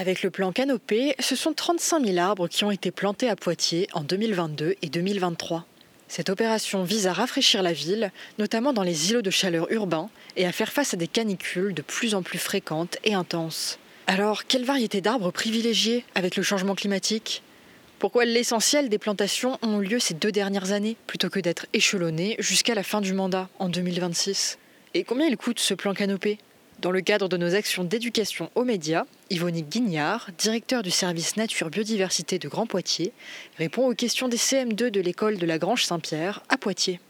Avec le plan Canopé, ce sont 35 000 arbres qui ont été plantés à Poitiers en 2022 et 2023. Cette opération vise à rafraîchir la ville, notamment dans les îlots de chaleur urbains, et à faire face à des canicules de plus en plus fréquentes et intenses. Alors, quelle variété d'arbres privilégier avec le changement climatique? Pourquoi l'essentiel des plantations ont lieu ces deux dernières années, plutôt que d'être échelonnées jusqu'à la fin du mandat, en 2026 Et combien il coûte ce plan Canopé? Dans le cadre de nos actions d'éducation aux médias, Yvonique Guignard, directeur du service Nature Biodiversité de Grand Poitiers, répond aux questions des CM2 de l'école de la Grange Saint-Pierre à Poitiers.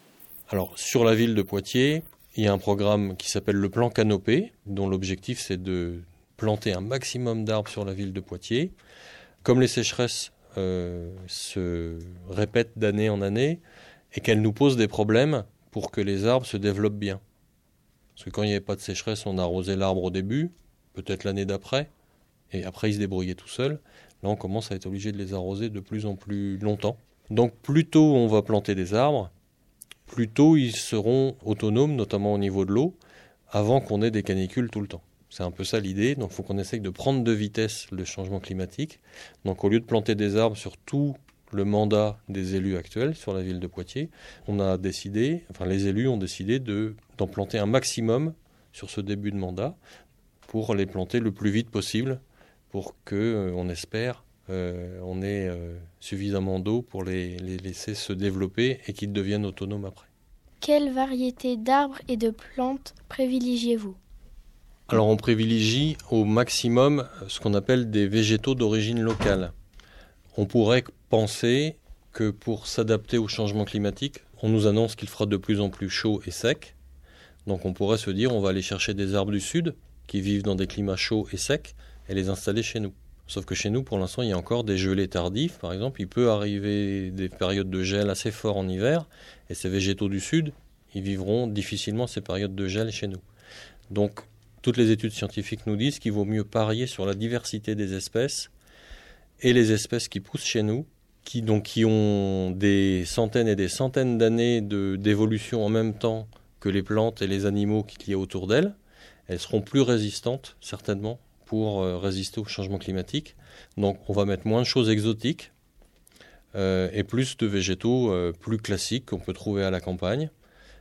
Alors, sur la ville de Poitiers, il y a un programme qui s'appelle le plan Canopé, dont l'objectif c'est de planter un maximum d'arbres sur la ville de Poitiers. Comme les sécheresses euh, se répètent d'année en année et qu'elles nous posent des problèmes pour que les arbres se développent bien. Parce que quand il n'y avait pas de sécheresse, on arrosait l'arbre au début, peut-être l'année d'après, et après il se débrouillait tout seul. Là, on commence à être obligé de les arroser de plus en plus longtemps. Donc plus tôt on va planter des arbres, plus tôt ils seront autonomes, notamment au niveau de l'eau, avant qu'on ait des canicules tout le temps. C'est un peu ça l'idée. Donc il faut qu'on essaye de prendre de vitesse le changement climatique. Donc au lieu de planter des arbres sur tout le mandat des élus actuels sur la ville de Poitiers, on a décidé, enfin les élus ont décidé de, d'en planter un maximum sur ce début de mandat pour les planter le plus vite possible pour que, euh, on espère, euh, on ait euh, suffisamment d'eau pour les, les laisser se développer et qu'ils deviennent autonomes après. Quelle variété d'arbres et de plantes privilégiez-vous? Alors on privilégie au maximum ce qu'on appelle des végétaux d'origine locale. On pourrait penser que pour s'adapter au changement climatique, on nous annonce qu'il fera de plus en plus chaud et sec. Donc on pourrait se dire on va aller chercher des arbres du sud qui vivent dans des climats chauds et secs et les installer chez nous. Sauf que chez nous, pour l'instant, il y a encore des gelées tardifs, par exemple. Il peut arriver des périodes de gel assez forts en hiver, et ces végétaux du sud, ils vivront difficilement ces périodes de gel chez nous. Donc, toutes les études scientifiques nous disent qu'il vaut mieux parier sur la diversité des espèces et les espèces qui poussent chez nous qui, donc, qui ont des centaines et des centaines d'années d'évolution en même temps que les plantes et les animaux qui y a autour d'elles, elles seront plus résistantes, certainement, pour euh, résister au changement climatique. Donc on va mettre moins de choses exotiques euh, et plus de végétaux euh, plus classiques qu'on peut trouver à la campagne,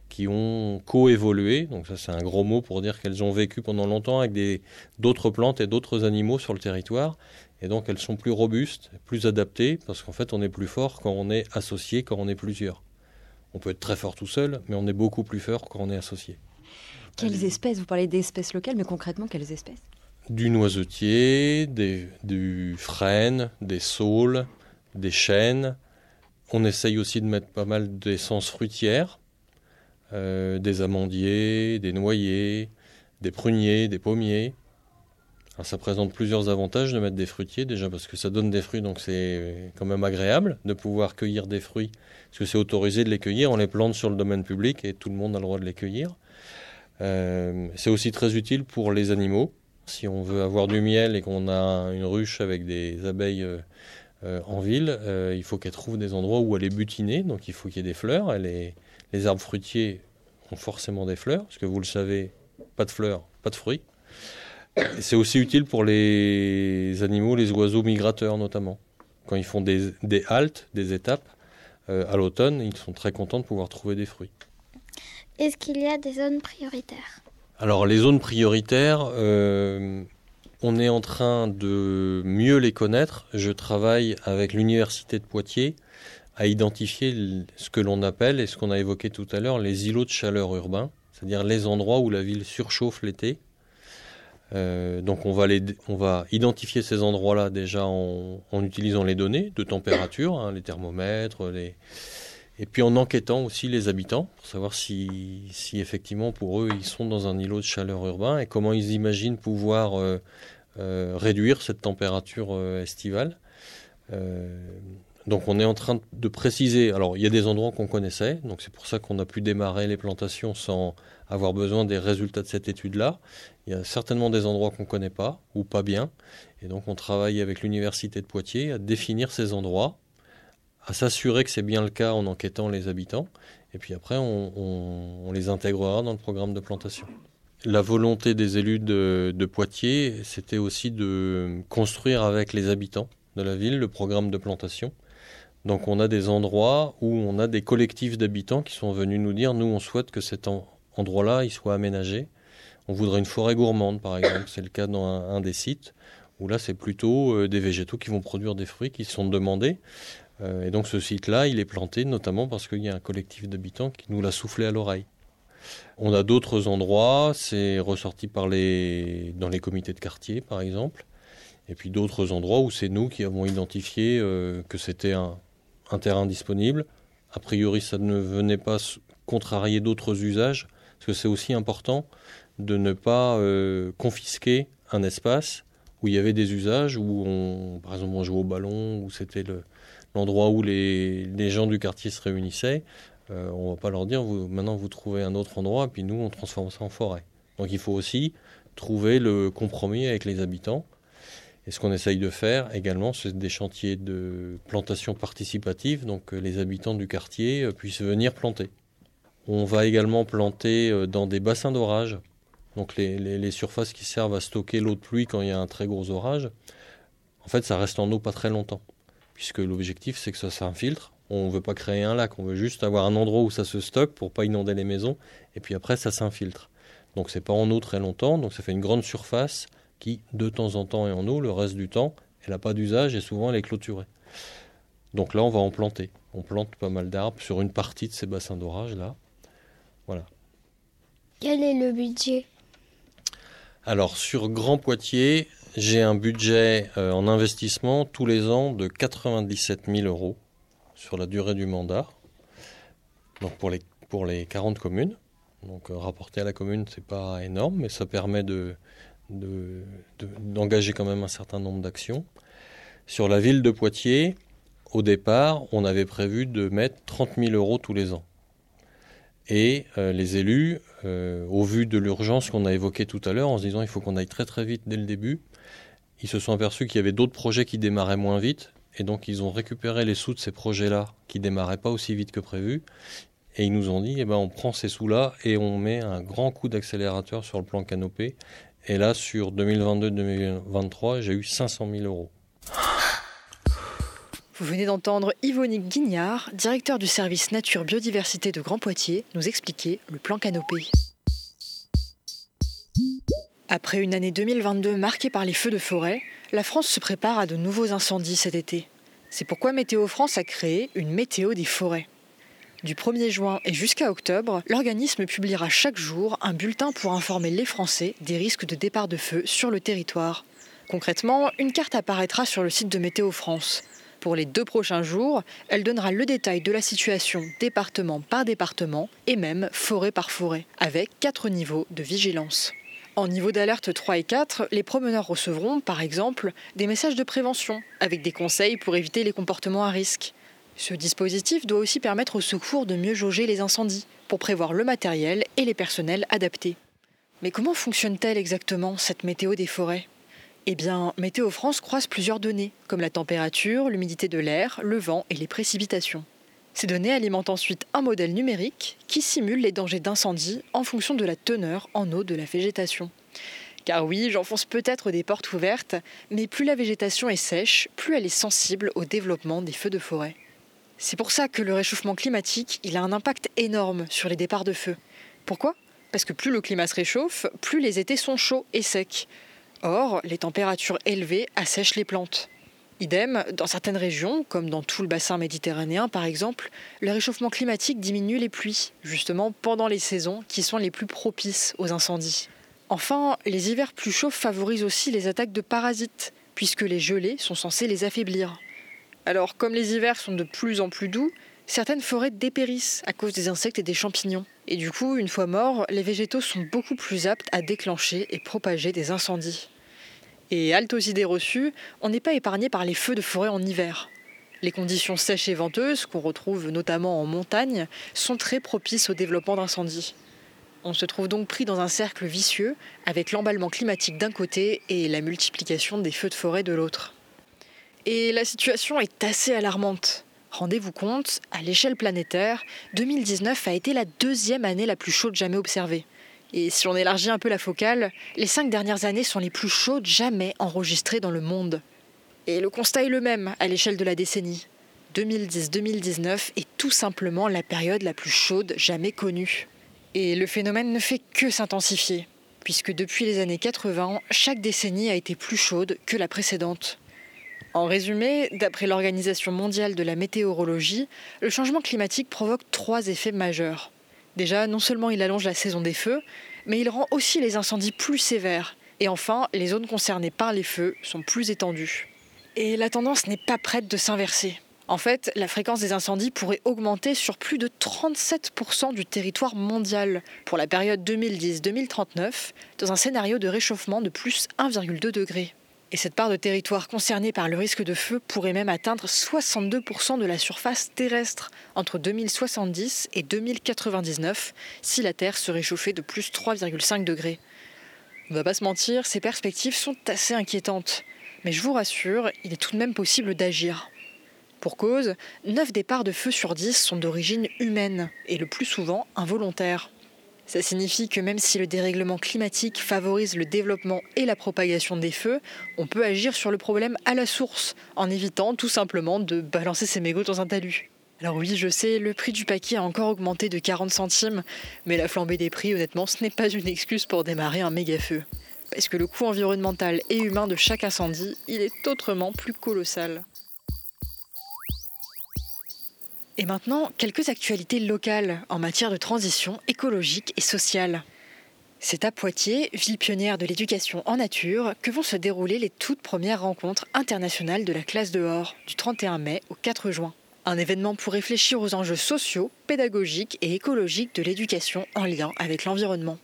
qui ont coévolué. Donc ça c'est un gros mot pour dire qu'elles ont vécu pendant longtemps avec d'autres plantes et d'autres animaux sur le territoire et donc elles sont plus robustes, plus adaptées, parce qu'en fait on est plus fort quand on est associé, quand on est plusieurs. On peut être très fort tout seul, mais on est beaucoup plus fort quand on est associé. Quelles espèces Vous parlez d'espèces locales, mais concrètement, quelles espèces? Du noisetier, des, du frêne, des saules, des chênes. On essaye aussi de mettre pas mal d'essences fruitières, euh, des amandiers, des noyers, des pruniers, des pommiers ça présente plusieurs avantages de mettre des fruitiers, déjà parce que ça donne des fruits, donc c'est quand même agréable de pouvoir cueillir des fruits, parce que c'est autorisé de les cueillir, on les plante sur le domaine public et tout le monde a le droit de les cueillir. Euh, c'est aussi très utile pour les animaux. Si on veut avoir du miel et qu'on a une ruche avec des abeilles euh, en ville, il faut qu'elles trouvent des endroits où aller butiner, donc il faut qu'il y ait des fleurs. Les, les arbres fruitiers ont forcément des fleurs, parce que vous le savez, pas de fleurs, pas de fruits. C'est aussi utile pour les animaux, les oiseaux migrateurs notamment. Quand ils font des, haltes, des étapes, euh, à l'automne, ils sont très contents de pouvoir trouver des fruits. Est-ce qu'il y a des zones prioritaires? Alors les zones prioritaires, euh, on est en train de mieux les connaître. Je travaille avec l'Université de Poitiers à identifier ce que l'on appelle, et ce qu'on a évoqué tout à l'heure, les îlots de chaleur urbains, c'est-à-dire les endroits où la ville surchauffe l'été euh, donc on va, les, on va identifier ces endroits-là déjà en, utilisant les données de température, hein, les thermomètres, les... et puis en enquêtant aussi les habitants pour savoir si, si, effectivement pour eux ils sont dans un îlot de chaleur urbain et comment ils imaginent pouvoir euh, réduire cette température estivale. Donc on est en train de préciser, alors il y a des endroits qu'on connaissait, donc c'est pour ça qu'on a pu démarrer les plantations sans avoir besoin des résultats de cette étude-là. Il y a certainement des endroits qu'on ne connaît pas ou pas bien, et donc on travaille avec l'Université de Poitiers à définir ces endroits, à s'assurer que c'est bien le cas en enquêtant les habitants, et puis après on, les intégrera dans le programme de plantation. La volonté des élus de, de Poitiers, c'était aussi de construire avec les habitants de la ville le programme de plantation. Donc on a des endroits où on a des collectifs d'habitants qui sont venus nous dire, nous on souhaite que cet endroit-là il soit aménagé. On voudrait une forêt gourmande par exemple, c'est le cas dans un, des sites, où là c'est plutôt euh, des végétaux qui vont produire des fruits qui sont demandés. Euh, et donc ce site-là, il est planté notamment parce qu'il y a un collectif d'habitants qui nous l'a soufflé à l'oreille. On a d'autres endroits, c'est ressorti par les, dans les comités de quartier par exemple, et puis d'autres endroits où c'est nous qui avons identifié euh, que c'était un, un terrain disponible. A priori, ça ne venait pas contrarier d'autres usages, parce que c'est aussi important de ne pas euh, confisquer un espace où il y avait des usages, où on, par exemple on jouait au ballon, où c'était l'endroit où les, gens du quartier se réunissaient. Euh, on ne va pas leur dire maintenant vous trouvez un autre endroit, puis nous on transforme ça en forêt. Donc il faut aussi trouver le compromis avec les habitants. Et ce qu'on essaye de faire également, c'est des chantiers de plantation participative, donc les habitants du quartier euh, puissent venir planter. On va également planter euh, dans des bassins d'orage, donc les, surfaces qui servent à stocker l'eau de pluie quand il y a un très gros orage. En fait, ça reste en eau pas très longtemps, puisque l'objectif c'est que ça s'infiltre. On ne veut pas créer un lac, on veut juste avoir un endroit où ça se stocke pour pas inonder les maisons, et puis après ça s'infiltre. Donc c'est pas en eau très longtemps, donc ça fait une grande surface qui, de temps en temps, est en eau, le reste du temps, elle n'a pas d'usage et souvent elle est clôturée. Donc là, on va en planter. On plante pas mal d'arbres sur une partie de ces bassins d'orage là. Voilà. Quel est le budget? Alors sur Grand Poitiers, j'ai un budget euh, en investissement tous les ans de 97 000 euros sur la durée du mandat. Donc pour les, pour les 40 communes. Donc euh, rapporté à la commune, c'est pas énorme, mais ça permet de, d'engager quand même un certain nombre d'actions. Sur la ville de Poitiers, au départ, on avait prévu de mettre 30 000 euros tous les ans. Et euh, les élus, euh, au vu de l'urgence qu'on a évoquée tout à l'heure, en se disant il faut qu'on aille très très vite dès le début, ils se sont aperçus qu'il y avait d'autres projets qui démarraient moins vite, et donc ils ont récupéré les sous de ces projets-là qui démarraient pas aussi vite que prévu, et ils nous ont dit eh ben, on prend ces sous-là et on met un grand coup d'accélérateur sur le plan canopé, et là, sur 2022-2023, j'ai eu 500 000 euros. Vous venez d'entendre Yvonique Guignard, directeur du service Nature Biodiversité de Grand Poitiers, nous expliquer le plan Canopé. Après une année 2022 marquée par les feux de forêt, la France se prépare à de nouveaux incendies cet été. C'est pourquoi Météo France a créé une météo des forêts. Du 1er juin et jusqu'à octobre, l'organisme publiera chaque jour un bulletin pour informer les Français des risques de départ de feu sur le territoire. Concrètement, une carte apparaîtra sur le site de Météo France. Pour les deux prochains jours, elle donnera le détail de la situation département par département et même forêt par forêt, avec quatre niveaux de vigilance. En niveau d'alerte 3 et 4, les promeneurs recevront, par exemple, des messages de prévention, avec des conseils pour éviter les comportements à risque. Ce dispositif doit aussi permettre aux secours de mieux jauger les incendies, pour prévoir le matériel et les personnels adaptés. Mais comment fonctionne-t-elle exactement, cette météo des forêts? Eh bien, Météo France croise plusieurs données, comme la température, l'humidité de l'air, le vent et les précipitations. Ces données alimentent ensuite un modèle numérique qui simule les dangers d'incendie en fonction de la teneur en eau de la végétation. Car oui, j'enfonce peut-être des portes ouvertes, mais plus la végétation est sèche, plus elle est sensible au développement des feux de forêt. C'est pour ça que le réchauffement climatique, a un impact énorme sur les départs de feu. Pourquoi? Parce que plus le climat se réchauffe, plus les étés sont chauds et secs. Or, les températures élevées assèchent les plantes. Idem, dans certaines régions, comme dans tout le bassin méditerranéen par exemple, le réchauffement climatique diminue les pluies, justement pendant les saisons qui sont les plus propices aux incendies. Enfin, les hivers plus chauds favorisent aussi les attaques de parasites, puisque les gelées sont censées les affaiblir. Alors, comme les hivers sont de plus en plus doux, certaines forêts dépérissent à cause des insectes et des champignons. Et du coup, une fois morts, les végétaux sont beaucoup plus aptes à déclencher et propager des incendies. Et halte aux idées reçues, on n'est pas épargné par les feux de forêt en hiver. Les conditions sèches et venteuses, qu'on retrouve notamment en montagne, sont très propices au développement d'incendies. On se trouve donc pris dans un cercle vicieux, avec l'emballement climatique d'un côté et la multiplication des feux de forêt de l'autre. Et la situation est assez alarmante. Rendez-vous compte, à l'échelle planétaire, 2019 a été la deuxième année la plus chaude jamais observée. Et si on élargit un peu la focale, les cinq dernières années sont les plus chaudes jamais enregistrées dans le monde. Et le constat est le même à l'échelle de la décennie. 2010-2019 est tout simplement la période la plus chaude jamais connue. Et le phénomène ne fait que s'intensifier, puisque depuis les années 80, chaque décennie a été plus chaude que la précédente. En résumé, d'après l'Organisation mondiale de la météorologie, le changement climatique provoque trois effets majeurs. Déjà, non seulement il allonge la saison des feux, mais il rend aussi les incendies plus sévères. Et enfin, les zones concernées par les feux sont plus étendues. Et la tendance n'est pas prête de s'inverser. En fait, la fréquence des incendies pourrait augmenter sur plus de 37% du territoire mondial pour la période 2010-2039, dans un scénario de réchauffement de plus 1,2 degré. Et cette part de territoire concernée par le risque de feu pourrait même atteindre 62% de la surface terrestre entre 2070 et 2099 si la Terre se réchauffait de plus 3,5 degrés. On ne va pas se mentir, ces perspectives sont assez inquiétantes. Mais je vous rassure, il est tout de même possible d'agir. Pour cause, 9 départs de feu sur 10 sont d'origine humaine et le plus souvent involontaires. Ça signifie que même si le dérèglement climatique favorise le développement et la propagation des feux, on peut agir sur le problème à la source, en évitant tout simplement de balancer ses mégots dans un talus. Alors oui, je sais, le prix du paquet a encore augmenté de 40 centimes, mais la flambée des prix, honnêtement, ce n'est pas une excuse pour démarrer un méga feu. Parce que le coût environnemental et humain de chaque incendie, il est autrement plus colossal. Et maintenant, quelques actualités locales en matière de transition écologique et sociale. C'est à Poitiers, ville pionnière de l'éducation en nature, que vont se dérouler les toutes premières rencontres internationales de la classe dehors, du 31 mai au 4 juin. Un événement pour réfléchir aux enjeux sociaux, pédagogiques et écologiques de l'éducation en lien avec l'environnement.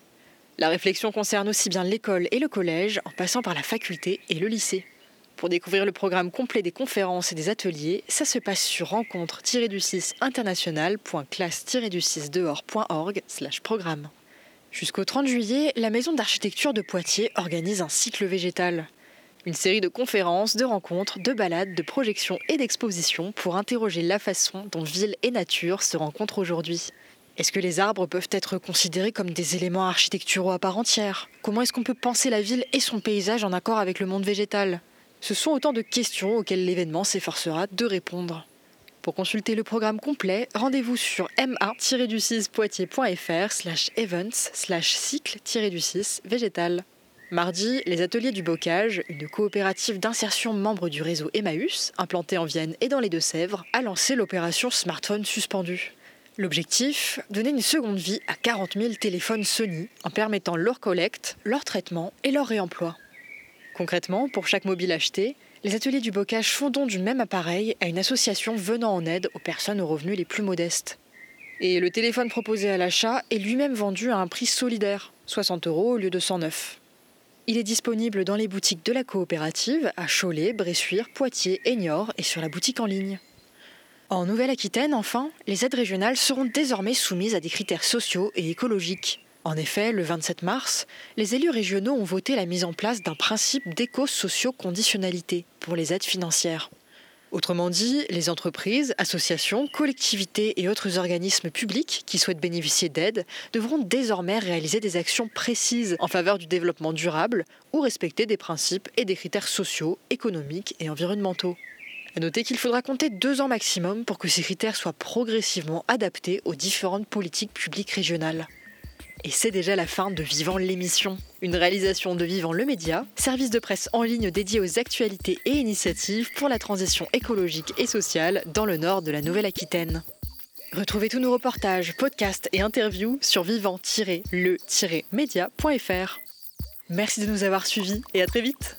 La réflexion concerne aussi bien l'école et le collège, en passant par la faculté et le lycée. Pour découvrir le programme complet des conférences et des ateliers, ça se passe sur rencontre-du-6 international.classe-du-6 dehors.org programme. Jusqu'au 30 juillet, la Maison d'architecture de Poitiers organise un cycle végétal. Une série de conférences, de rencontres, de balades, de projections et d'expositions pour interroger la façon dont ville et nature se rencontrent aujourd'hui. Est-ce que les arbres peuvent être considérés comme des éléments architecturaux à part entière? Comment est-ce qu'on peut penser la ville et son paysage en accord avec le monde végétal? Ce sont autant de questions auxquelles l'événement s'efforcera de répondre. Pour consulter le programme complet, rendez-vous sur ma-du6poitiers.fr slash events slash cycle-du6 végétal. Mardi, les ateliers du bocage, une coopérative d'insertion membre du réseau Emmaüs, implantée en Vienne et dans les Deux-Sèvres, a lancé l'opération Smartphone suspendu. L'objectif Donner une seconde vie à 40 000 téléphones Sony en permettant leur collecte, leur traitement et leur réemploi. Concrètement, pour chaque mobile acheté, les ateliers du bocage font don du même appareil à une association venant en aide aux personnes aux revenus les plus modestes. Et le téléphone proposé à l'achat est lui-même vendu à un prix solidaire, 60 euros au lieu de 109. Il est disponible dans les boutiques de la coopérative à Cholet, Bressuire, Poitiers et et sur la boutique en ligne. En Nouvelle-Aquitaine, enfin, les aides régionales seront désormais soumises à des critères sociaux et écologiques. En effet, le 27 mars, les élus régionaux ont voté la mise en place d'un principe d'éco-socio-conditionnalité pour les aides financières. Autrement dit, les entreprises, associations, collectivités et autres organismes publics qui souhaitent bénéficier d'aides devront désormais réaliser des actions précises en faveur du développement durable ou respecter des principes et des critères sociaux, économiques et environnementaux. À noter qu'il faudra compter deux ans maximum pour que ces critères soient progressivement adaptés aux différentes politiques publiques régionales. Et c'est déjà la fin de Vivant l'émission, une réalisation de Vivant le Média, service de presse en ligne dédié aux actualités et initiatives pour la transition écologique et sociale dans le nord de la Nouvelle-Aquitaine. Retrouvez tous nos reportages, podcasts et interviews sur vivant-le-média.fr. Merci de nous avoir suivis et à très vite